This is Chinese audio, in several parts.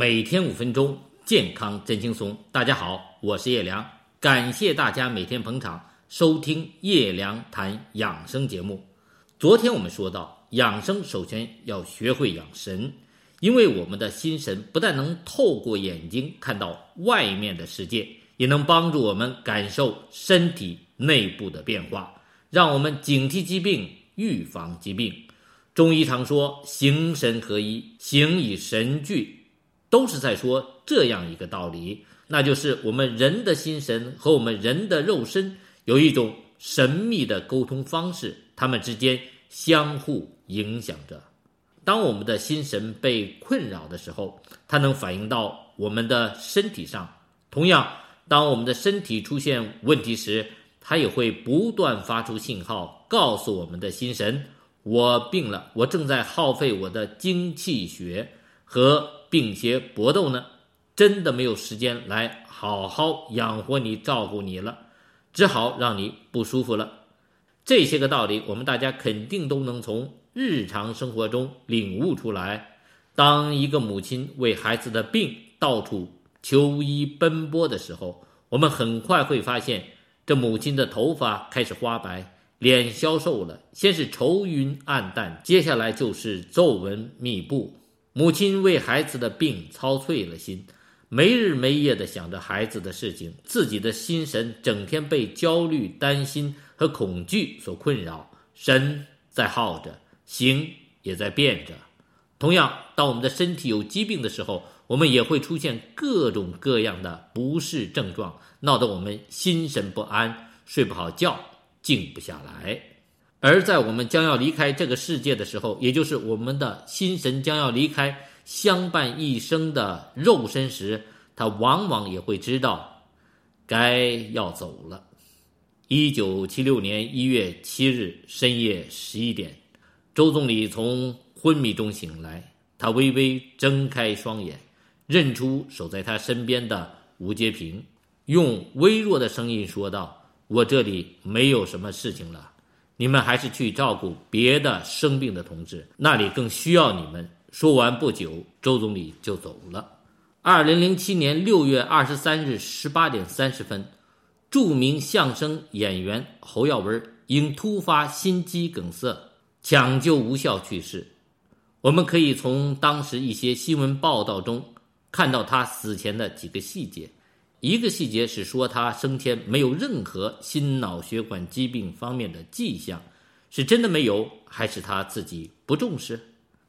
每天五分钟，健康真轻松。大家好，我是叶良，感谢大家每天捧场收听叶良谈养生节目。昨天我们说到，养生首先要学会养神，因为我们的心神不但能透过眼睛看到外面的世界，也能帮助我们感受身体内部的变化，让我们警惕疾病，预防疾病。中医常说，形神合一，形以神聚。都是在说这样一个道理，那就是我们人的心神和我们人的肉身有一种神秘的沟通方式，他们之间相互影响着。当我们的心神被困扰的时候，它能反映到我们的身体上；同样，当我们的身体出现问题时，它也会不断发出信号，告诉我们的心神：我病了，我正在耗费我的精气血和。病邪搏斗呢，真的没有时间来好好养活你、照顾你了，只好让你不舒服了。这些个道理，我们大家肯定都能从日常生活中领悟出来。当一个母亲为孩子的病到处求医奔波的时候，我们很快会发现，这母亲的头发开始花白，脸消瘦了，先是愁云暗淡，接下来就是皱纹密布。母亲为孩子的病操碎了心，没日没夜地想着孩子的事情，自己的心神整天被焦虑、担心和恐惧所困扰，神在耗着，形也在变着。同样，当我们的身体有疾病的时候，我们也会出现各种各样的不适症状，闹得我们心神不安，睡不好觉，静不下来。而在我们将要离开这个世界的时候，也就是我们的心神将要离开相伴一生的肉身时，他往往也会知道，该要走了。一九七六年一月七日深夜十一点，周总理从昏迷中醒来，他微微睁开双眼，认出守在他身边的吴阶平，用微弱的声音说道：“我这里没有什么事情了。”你们还是去照顾别的生病的同志，那里更需要你们。说完不久，周总理就走了。二零零七年六月二十三日十八点三十分，著名相声演员侯耀文因突发心肌梗塞抢救无效去世。我们可以从当时一些新闻报道中看到他死前的几个细节。一个细节是说他生前没有任何心脑血管疾病方面的迹象，是真的没有，还是他自己不重视？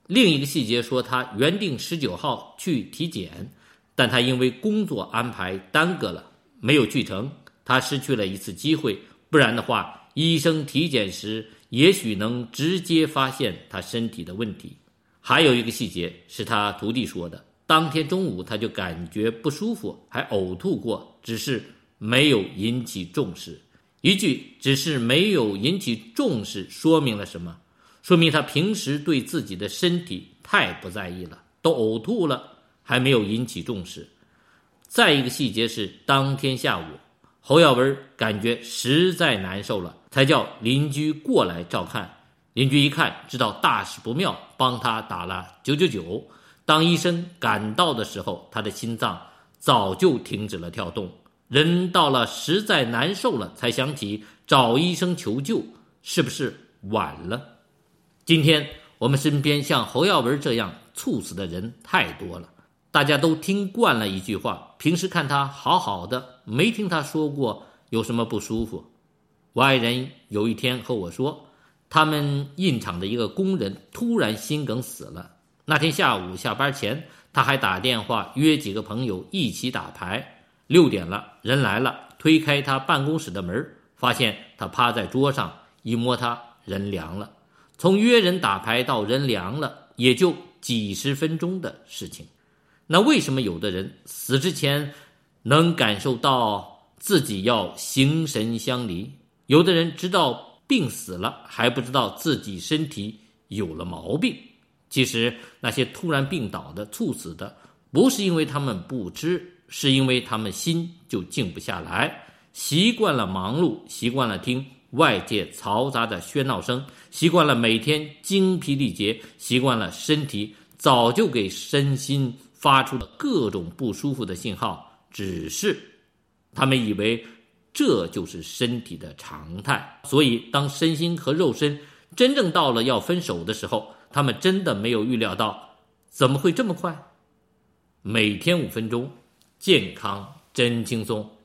另一个细节说他原定十九号去体检，但他因为工作安排耽搁了，没有去成，他失去了一次机会。不然的话，医生体检时也许能直接发现他身体的问题。还有一个细节是他徒弟说的。当天中午他就感觉不舒服，还呕吐过，只是没有引起重视。一句“只是没有引起重视”说明了什么？说明他平时对自己的身体太不在意了，都呕吐了还没有引起重视。再一个细节是，当天下午侯耀文感觉实在难受了，才叫邻居过来照看。邻居一看，知道大事不妙，帮他打了九九九。当医生赶到的时候，他的心脏早就停止了跳动。人到了实在难受了，才想起找医生求救，是不是晚了？今天我们身边像侯耀文这样猝死的人太多了，大家都听惯了一句话：平时看他好好的，没听他说过有什么不舒服。我爱人有一天和我说，他们印厂的一个工人突然心梗死了。那天下午下班前，他还打电话约几个朋友一起打牌。六点了，人来了，推开他办公室的门，发现他趴在桌上，一摸他人凉了。从约人打牌到人凉了，也就几十分钟的事情。那为什么有的人死之前能感受到自己要形神相离，有的人直到病死了还不知道自己身体有了毛病？其实那些突然病倒的、猝死的，不是因为他们不知，是因为他们心就静不下来，习惯了忙碌，习惯了听外界嘈杂的喧闹声，习惯了每天精疲力竭，习惯了身体早就给身心发出了各种不舒服的信号，只是他们以为这就是身体的常态。所以，当身心和肉身真正到了要分手的时候，他们真的没有预料到怎么会这么快。每天五分钟，健康真轻松。